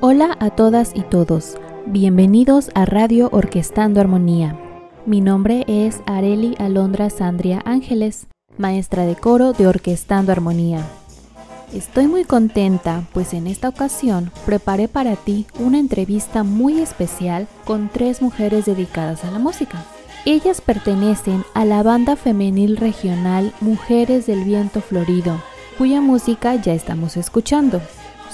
Hola a todas y todos, bienvenidos a Radio Orquestando Armonía. Mi nombre es Areli Alondra Sandria Ángeles, maestra de coro de Orquestando Armonía. Estoy muy contenta, pues en esta ocasión preparé para ti una entrevista muy especial con tres mujeres dedicadas a la música. Ellas pertenecen a la banda femenil regional Mujeres del Viento Florido, cuya música ya estamos escuchando.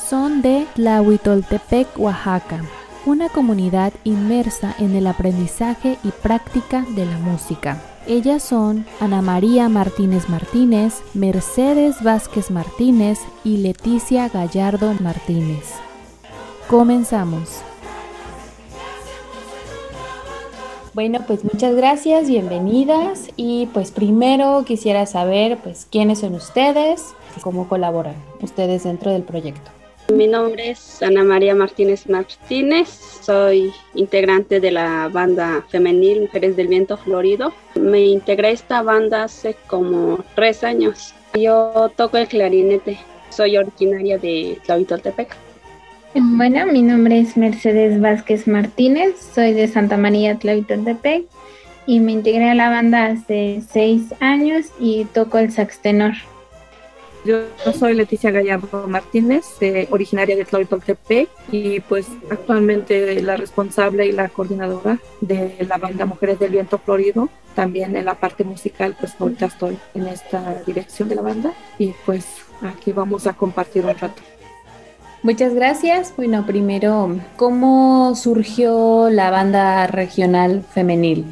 Son de Tlahuitoltepec, Oaxaca, una comunidad inmersa en el aprendizaje y práctica de la música. Ellas son Ana María Martínez Martínez, Mercedes Vázquez Martínez y Leticia Gallardo Martínez. Comenzamos. Bueno, pues muchas gracias, bienvenidas y pues primero quisiera saber pues quiénes son ustedes y cómo colaboran ustedes dentro del proyecto. Mi nombre es Ana María Martínez Martínez, soy integrante de la banda femenil Mujeres del Viento Florido. Me integré a esta banda hace como tres años. Yo toco el clarinete, soy originaria de Tlahuitoltepec. Bueno, mi nombre es Mercedes Vázquez Martínez, soy de Santa María Tlahuitoltepec y me integré a la banda hace seis años y toco el sax tenor. Yo soy Leticia Gallardo Martínez, originaria de Tlahuitoltepec y pues actualmente la responsable y la coordinadora de la banda Mujeres del Viento Florido. También en la parte musical, pues ahorita estoy en esta dirección de la banda y pues aquí vamos a compartir un rato. Muchas gracias. Bueno, primero, ¿cómo surgió la banda regional femenil?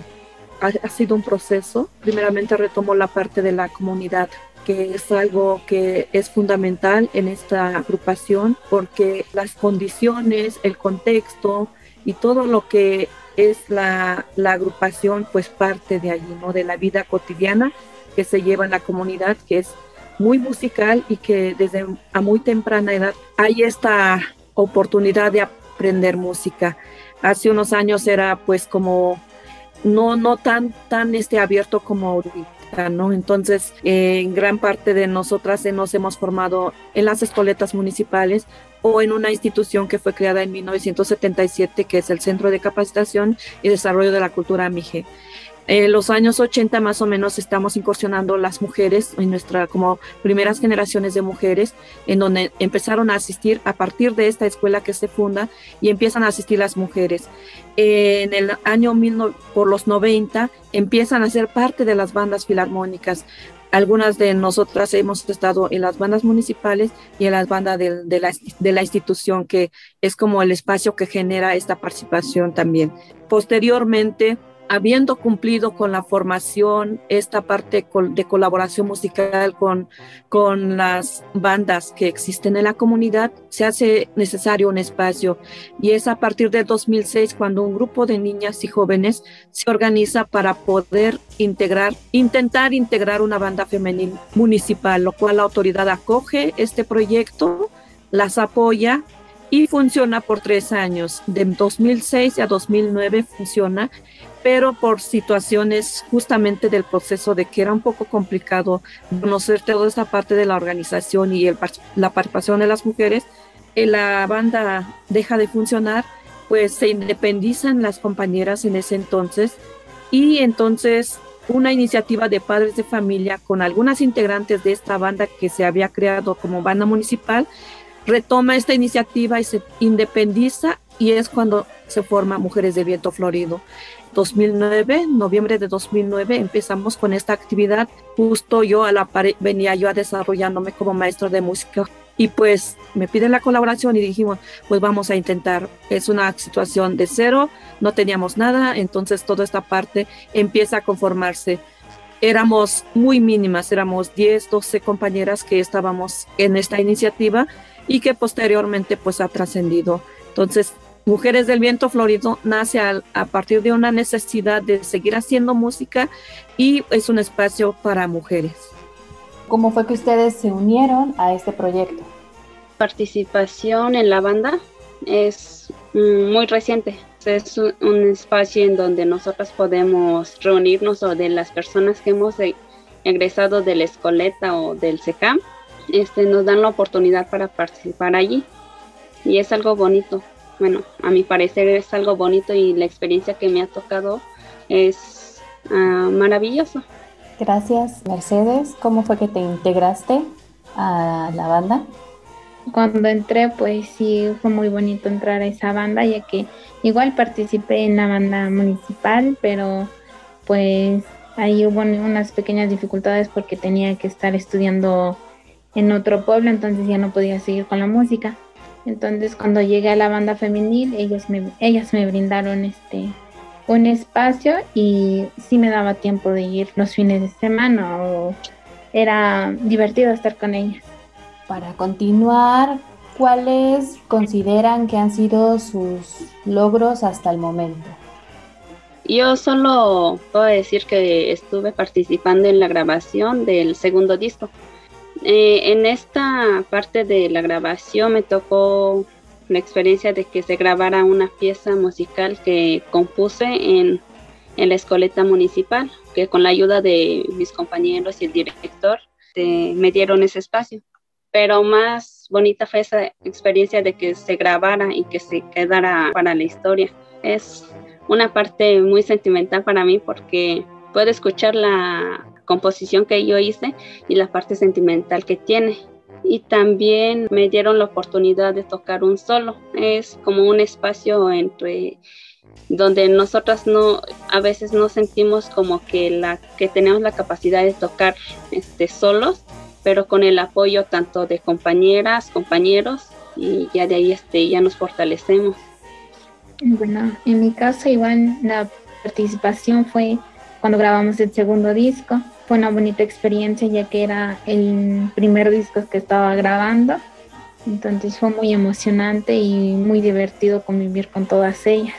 Ha, ha sido un proceso. Primeramente retomó la parte de la comunidad que es algo que es fundamental en esta agrupación porque las condiciones, el contexto y todo lo que es la, la, agrupación pues parte de allí, ¿no? De la vida cotidiana que se lleva en la comunidad, que es muy musical y que desde a muy temprana edad hay esta oportunidad de aprender música. Hace unos años era pues como no, no tan, tan este abierto como ahorita entonces, eh, gran parte de nosotras nos hemos formado en las escoletas municipales o en una institución que fue creada en 1977, que es el Centro de Capacitación y Desarrollo de la Cultura MIGE. En los años 80 más o menos estamos incursionando las mujeres en nuestra como primeras generaciones de mujeres en donde empezaron a asistir a partir de esta escuela que se funda y empiezan a asistir las mujeres. En el año por los 90 empiezan a ser parte de las bandas filarmónicas. Algunas de nosotras hemos estado en las bandas municipales y en las bandas de, de, la, de la institución, que es como el espacio que genera esta participación también. Posteriormente, habiendo cumplido con la formación, esta parte de colaboración musical con, con las bandas que existen en la comunidad, se hace necesario un espacio. Y es a partir de 2006 cuando un grupo de niñas y jóvenes se organiza para poder integrar, intentar integrar una banda femenil municipal, lo cual la autoridad acoge este proyecto, las apoya y funciona por tres años. De 2006 a 2009 funciona pero por situaciones justamente del proceso de que era un poco complicado conocer toda esta parte de la organización y la participación de las mujeres, eh, la banda deja de funcionar, pues se independizan las compañeras en ese entonces y entonces una iniciativa de padres de familia con algunas integrantes de esta banda que se había creado como banda municipal retoma esta iniciativa y se independiza y es cuando se forma Mujeres de Viento Florido. 2009, noviembre de 2009, empezamos con esta actividad. Justo yo a la venía yo a desarrollándome como maestro de música y pues me piden la colaboración y dijimos, pues vamos a intentar. Es una situación de cero, no teníamos nada, entonces toda esta parte empieza a conformarse. Éramos muy mínimas, éramos 10, 12 compañeras que estábamos en esta iniciativa y que posteriormente pues ha trascendido. Entonces Mujeres del Viento Florido nace a, partir de una necesidad de seguir haciendo música y es un espacio para mujeres. ¿Cómo fue que ustedes se unieron a este proyecto? Participación en la banda es mm, muy reciente. es un, espacio en donde nosotras podemos reunirnos o de las personas que hemos e, egresado de la escoleta o del SECAM, este, nos dan la oportunidad para participar allí. Y es algo bonito. Bueno, a mi parecer es algo bonito y la experiencia que me ha tocado es uh, maravilloso. Gracias, Mercedes. ¿Cómo fue que te integraste a la banda? Cuando entré, pues sí, fue muy bonito entrar a esa banda, ya que igual participé en la banda municipal, pero pues ahí hubo unas pequeñas dificultades porque tenía que estar estudiando en otro pueblo, entonces ya no podía seguir con la música. Entonces cuando llegué a la banda femenil, ellos me, ellas me brindaron este un espacio y sí me daba tiempo de ir los fines de semana o era divertido estar con ellas. Para continuar, ¿cuáles consideran que han sido sus logros hasta el momento? Yo solo puedo decir que estuve participando en la grabación del segundo disco. Eh, en esta parte de la grabación me tocó la experiencia de que se grabara una pieza musical que compuse en, la escoleta municipal, que con la ayuda de mis compañeros y el director me dieron ese espacio. Pero más bonita fue esa experiencia de que se grabara y que se quedara para la historia. Es una parte muy sentimental para mí porque puedo escuchar la composición que yo hice y la parte sentimental que tiene y también me dieron la oportunidad de tocar un solo. Es como un espacio entre donde nosotras no a veces no sentimos como que la que tenemos la capacidad de tocar este solos, pero con el apoyo tanto de compañeras, compañeros y ya de ahí este ya nos fortalecemos. Bueno, en mi caso igual la participación fue cuando grabamos el segundo disco fue una bonita experiencia ya que era el primer disco que estaba grabando. Entonces fue muy emocionante y muy divertido convivir con todas ellas.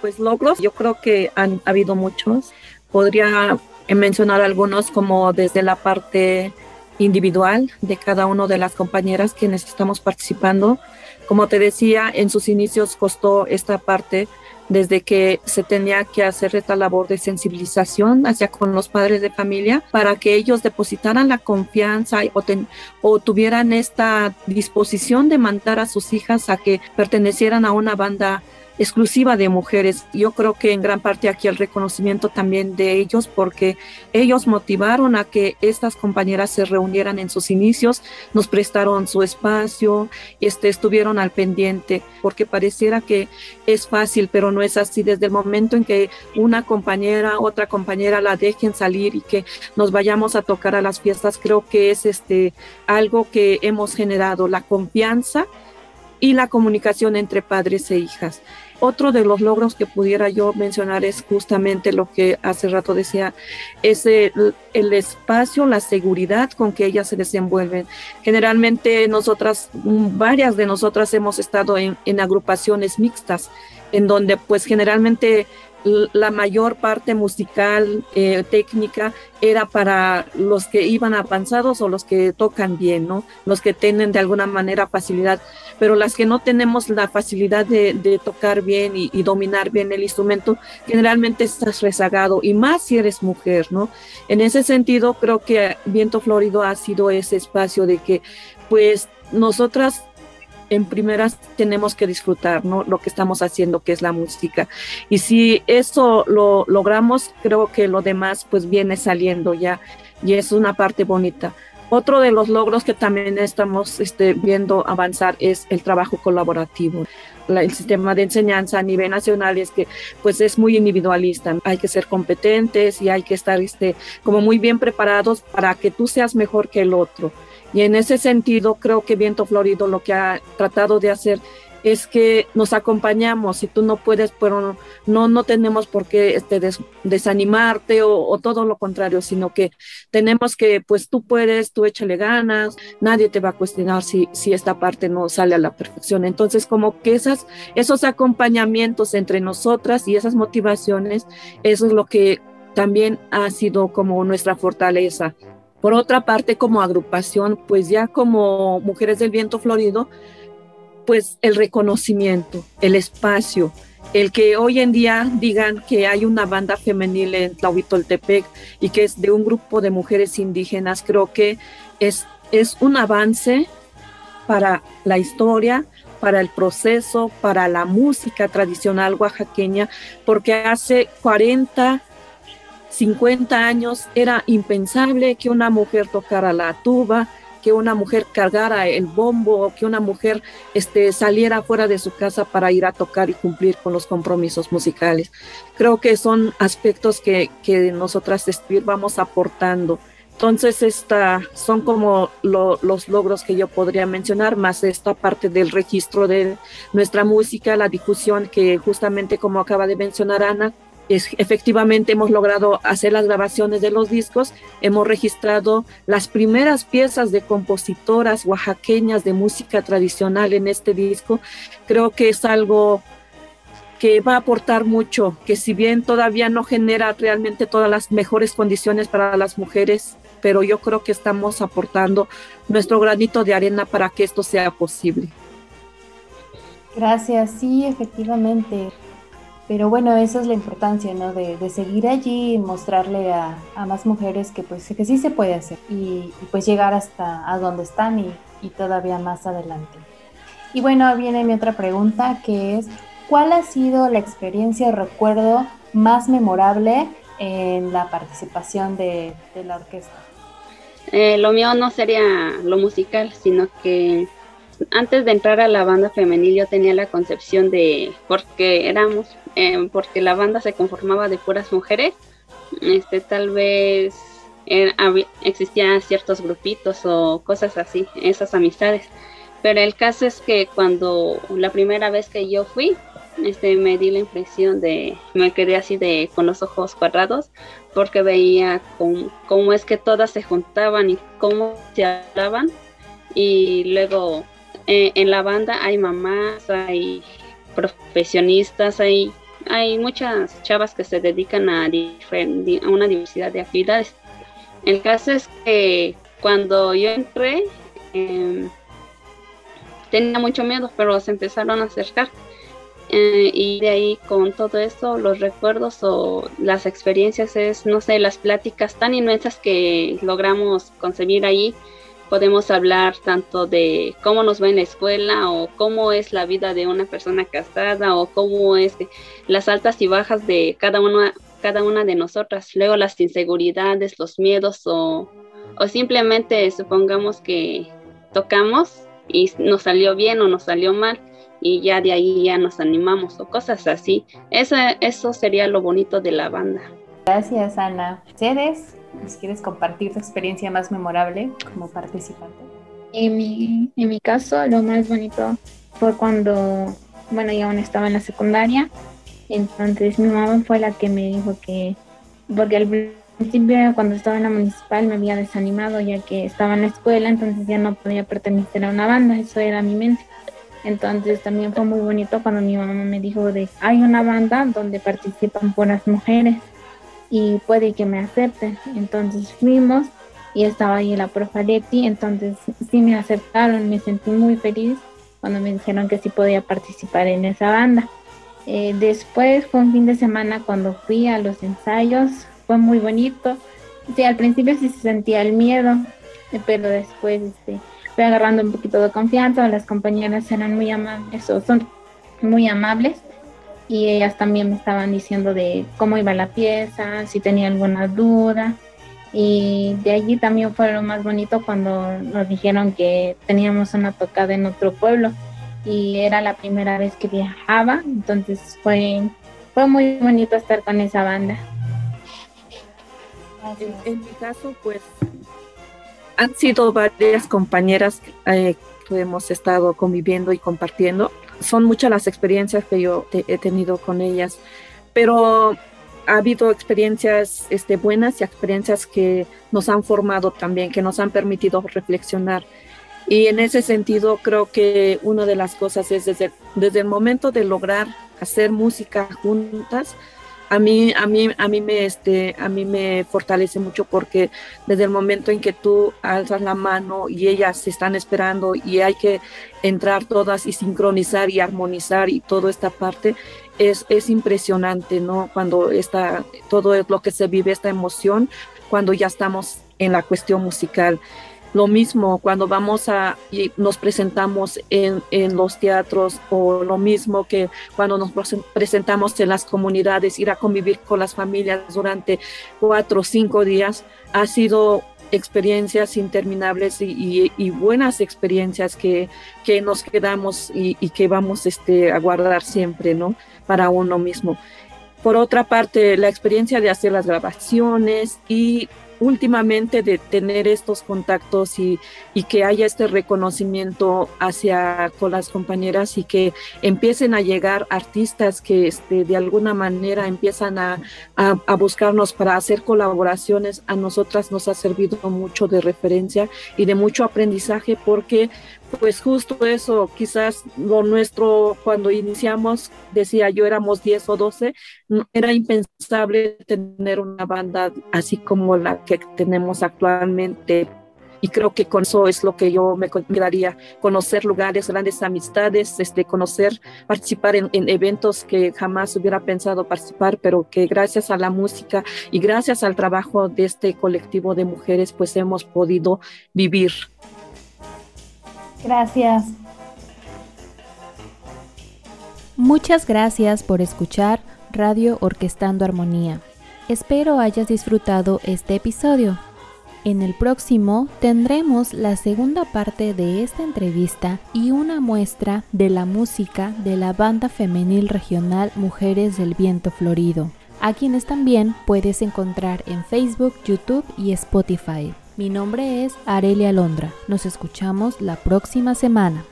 Pues logros, yo creo que han habido muchos. Podría mencionar algunos como desde la parte individual de cada una de las compañeras quienes estamos participando. Como te decía, en sus inicios costó esta parte desde que se tenía que hacer esta labor de sensibilización hacia con los padres de familia para que ellos depositaran la confianza o, o tuvieran esta disposición de mandar a sus hijas a que pertenecieran a una banda exclusiva de mujeres. Yo creo que en gran parte aquí el reconocimiento también de ellos porque ellos motivaron a que estas compañeras se reunieran en sus inicios, nos prestaron su espacio, este, estuvieron al pendiente, porque pareciera que es fácil, pero no es así. Desde el momento en que una compañera, otra compañera la dejen salir y que nos vayamos a tocar a las fiestas, creo que es este algo que hemos generado, la confianza y la comunicación entre padres e hijas. Otro de los logros que pudiera yo mencionar es justamente lo que hace rato decía, es el, espacio, la seguridad con que ellas se desenvuelven. Generalmente nosotras, varias de nosotras hemos estado en, en agrupaciones mixtas, en donde pues generalmente la mayor parte musical, eh, técnica, era para los que iban avanzados o los que tocan bien, ¿no? Los que tienen de alguna manera facilidad, pero las que no tenemos la facilidad de, tocar bien y, dominar bien el instrumento, generalmente estás rezagado y más si eres mujer, ¿no? En ese sentido, creo que Viento Florido ha sido ese espacio de que, pues, nosotras en primeras tenemos que disfrutar ¿no? lo que estamos haciendo, que es la música. Y si eso lo logramos, creo que lo demás pues viene saliendo ya y es una parte bonita. Otro de los logros que también estamos este, viendo avanzar es el trabajo colaborativo. el sistema de enseñanza a nivel nacional es que pues es muy individualista. Hay que ser competentes y hay que estar este, como muy bien preparados para que tú seas mejor que el otro. Y en ese sentido, creo que Viento Florido lo que ha tratado de hacer es que nos acompañamos. Si tú no puedes, pero no, no tenemos por qué este, desanimarte o, todo lo contrario, sino que tenemos que, pues tú puedes, tú échale ganas, nadie te va a cuestionar si, si esta parte no sale a la perfección. Entonces, como que esas, esos acompañamientos entre nosotras y esas motivaciones, eso es lo que también ha sido como nuestra fortaleza por otra parte, como agrupación, pues ya como Mujeres del Viento Florido, pues el reconocimiento, el espacio, el que hoy en día digan que hay una banda femenil en Tlahuitoltepec y que es de un grupo de mujeres indígenas, creo que es, es un avance para la historia, para el proceso, para la música tradicional oaxaqueña, porque hace 40, 50 años era impensable que una mujer tocara la tuba, que una mujer cargara el bombo, que una mujer este, saliera fuera de su casa para ir a tocar y cumplir con los compromisos musicales. Creo que son aspectos que, que nosotras vamos aportando. Entonces, esta, son como los logros que yo podría mencionar, más esta parte del registro de nuestra música, la difusión que justamente como acaba de mencionar Ana, efectivamente hemos logrado hacer las grabaciones de los discos, hemos registrado las primeras piezas de compositoras oaxaqueñas de música tradicional en este disco. Creo que es algo que va a aportar mucho, que si bien todavía no genera realmente todas las mejores condiciones para las mujeres, pero yo creo que estamos aportando nuestro granito de arena para que esto sea posible. Gracias, sí, efectivamente. Pero bueno, esa es la importancia, ¿no? De, seguir allí y mostrarle a, más mujeres que pues que sí se puede hacer y, pues llegar hasta a donde están y, y, todavía más adelante. Y bueno, viene mi otra pregunta que es, ¿cuál ha sido la experiencia o recuerdo más memorable en la participación de, la orquesta? Eh, lo mío no sería lo musical, sino que antes de entrar a la banda femenil yo tenía la concepción de, porque éramos Em, porque la banda se conformaba de puras mujeres, este, tal vez existían ciertos grupitos o cosas así, esas amistades. Pero el caso es que cuando la primera vez que yo fui, este, me di la impresión de, me quedé así de con los ojos cuadrados, porque veía cómo, es que todas se juntaban y cómo se hablaban. Y luego eh, en la banda hay mamás, hay profesionistas, hay hay muchas chavas que se dedican a, una diversidad de actividades. El caso es que cuando yo entré, em, tenía mucho miedo, pero se empezaron a acercar. Eh, y de ahí con todo esto, los recuerdos o las experiencias es, no sé, las pláticas tan inmensas que logramos concebir ahí podemos hablar tanto de cómo nos va en la escuela o cómo es la vida de una persona casada o cómo es las altas y bajas de cada una, cada una de nosotras, luego las inseguridades, los miedos o, o simplemente supongamos que tocamos y nos salió bien o nos salió mal y ya de ahí ya nos animamos o cosas así. Eso, eso sería lo bonito de la banda. Gracias, Ana. ¿Ustedes? ¿Quieres compartir tu experiencia más memorable como participante? En mi, en mi caso, lo más bonito fue cuando, bueno, yo aún estaba en la secundaria, entonces mi mamá fue la que me dijo que, porque al principio cuando estaba en la municipal me había desanimado ya que estaba en la escuela, entonces ya no podía pertenecer a una banda, eso era mi mente. Entonces también fue muy bonito cuando mi mamá me dijo de, hay una banda donde participan buenas mujeres y puede que me acepten. Entonces fuimos y estaba ahí la profa Leti, entonces sí me aceptaron, me sentí muy feliz cuando me dijeron que sí podía participar en esa banda. Eh, después fue un fin de semana cuando fui a los ensayos, fue muy bonito. Sí, al principio sí se sentía el miedo, eh, pero después este, fui agarrando un poquito de confianza, las compañeras eran muy amables, son muy amables y ellas también me estaban diciendo de cómo iba la pieza, si tenía alguna duda. Y de allí también fue lo más bonito cuando nos dijeron que teníamos una tocada en otro pueblo y era la primera vez que viajaba, entonces fue, fue muy bonito estar con esa banda. En, mi caso, pues han sido varias compañeras eh, que hemos estado conviviendo y compartiendo son muchas las experiencias que yo he tenido con ellas, pero ha habido experiencias este, buenas y experiencias que nos han formado también, que nos han permitido reflexionar. Y en ese sentido creo que una de las cosas es desde, desde el momento de lograr hacer música juntas, a mí, a mí, a mí me, este, a mí me fortalece mucho porque desde el momento en que tú alzas la mano y ellas se están esperando y hay que entrar todas y sincronizar y armonizar y toda esta parte es, es impresionante, ¿no? Cuando está todo lo que se vive, esta emoción, cuando ya estamos en la cuestión musical. Lo mismo cuando vamos a y nos presentamos en, en, los teatros o lo mismo que cuando nos presentamos en las comunidades, ir a convivir con las familias durante cuatro o cinco días, ha sido experiencias interminables y, buenas experiencias que, que nos quedamos y, y, que vamos este, a guardar siempre, ¿no? Para uno mismo. Por otra parte, la experiencia de hacer las grabaciones y últimamente de tener estos contactos y, y, que haya este reconocimiento hacia con las compañeras y que empiecen a llegar artistas que este, de alguna manera empiezan a, a, a, buscarnos para hacer colaboraciones, a nosotras nos ha servido mucho de referencia y de mucho aprendizaje porque pues justo eso, quizás lo nuestro cuando iniciamos, decía yo éramos 10 o 12, era impensable tener una banda así como la que tenemos actualmente. Y creo que con eso es lo que yo me quedaría, conocer lugares, grandes amistades, este, conocer, participar en, en eventos que jamás hubiera pensado participar, pero que gracias a la música y gracias al trabajo de este colectivo de mujeres, pues hemos podido vivir. Gracias. Muchas gracias por escuchar Radio Orquestando Armonía. Espero hayas disfrutado este episodio. En el próximo tendremos la segunda parte de esta entrevista y una muestra de la música de la banda femenil regional Mujeres del Viento Florido, a quienes también puedes encontrar en Facebook, YouTube y Spotify. Mi nombre es Arelia Alondra. Nos escuchamos la próxima semana.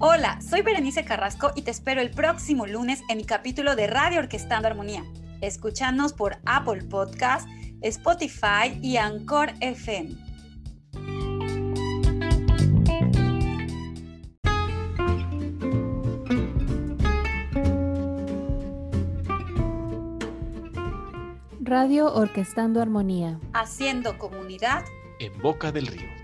Hola, soy Berenice Carrasco y te espero el próximo lunes en mi capítulo de Radio Orquestando Armonía. Escúchanos por Apple Podcast Spotify y Anchor FM. Radio Orquestando Armonía. Haciendo comunidad en Boca del Río.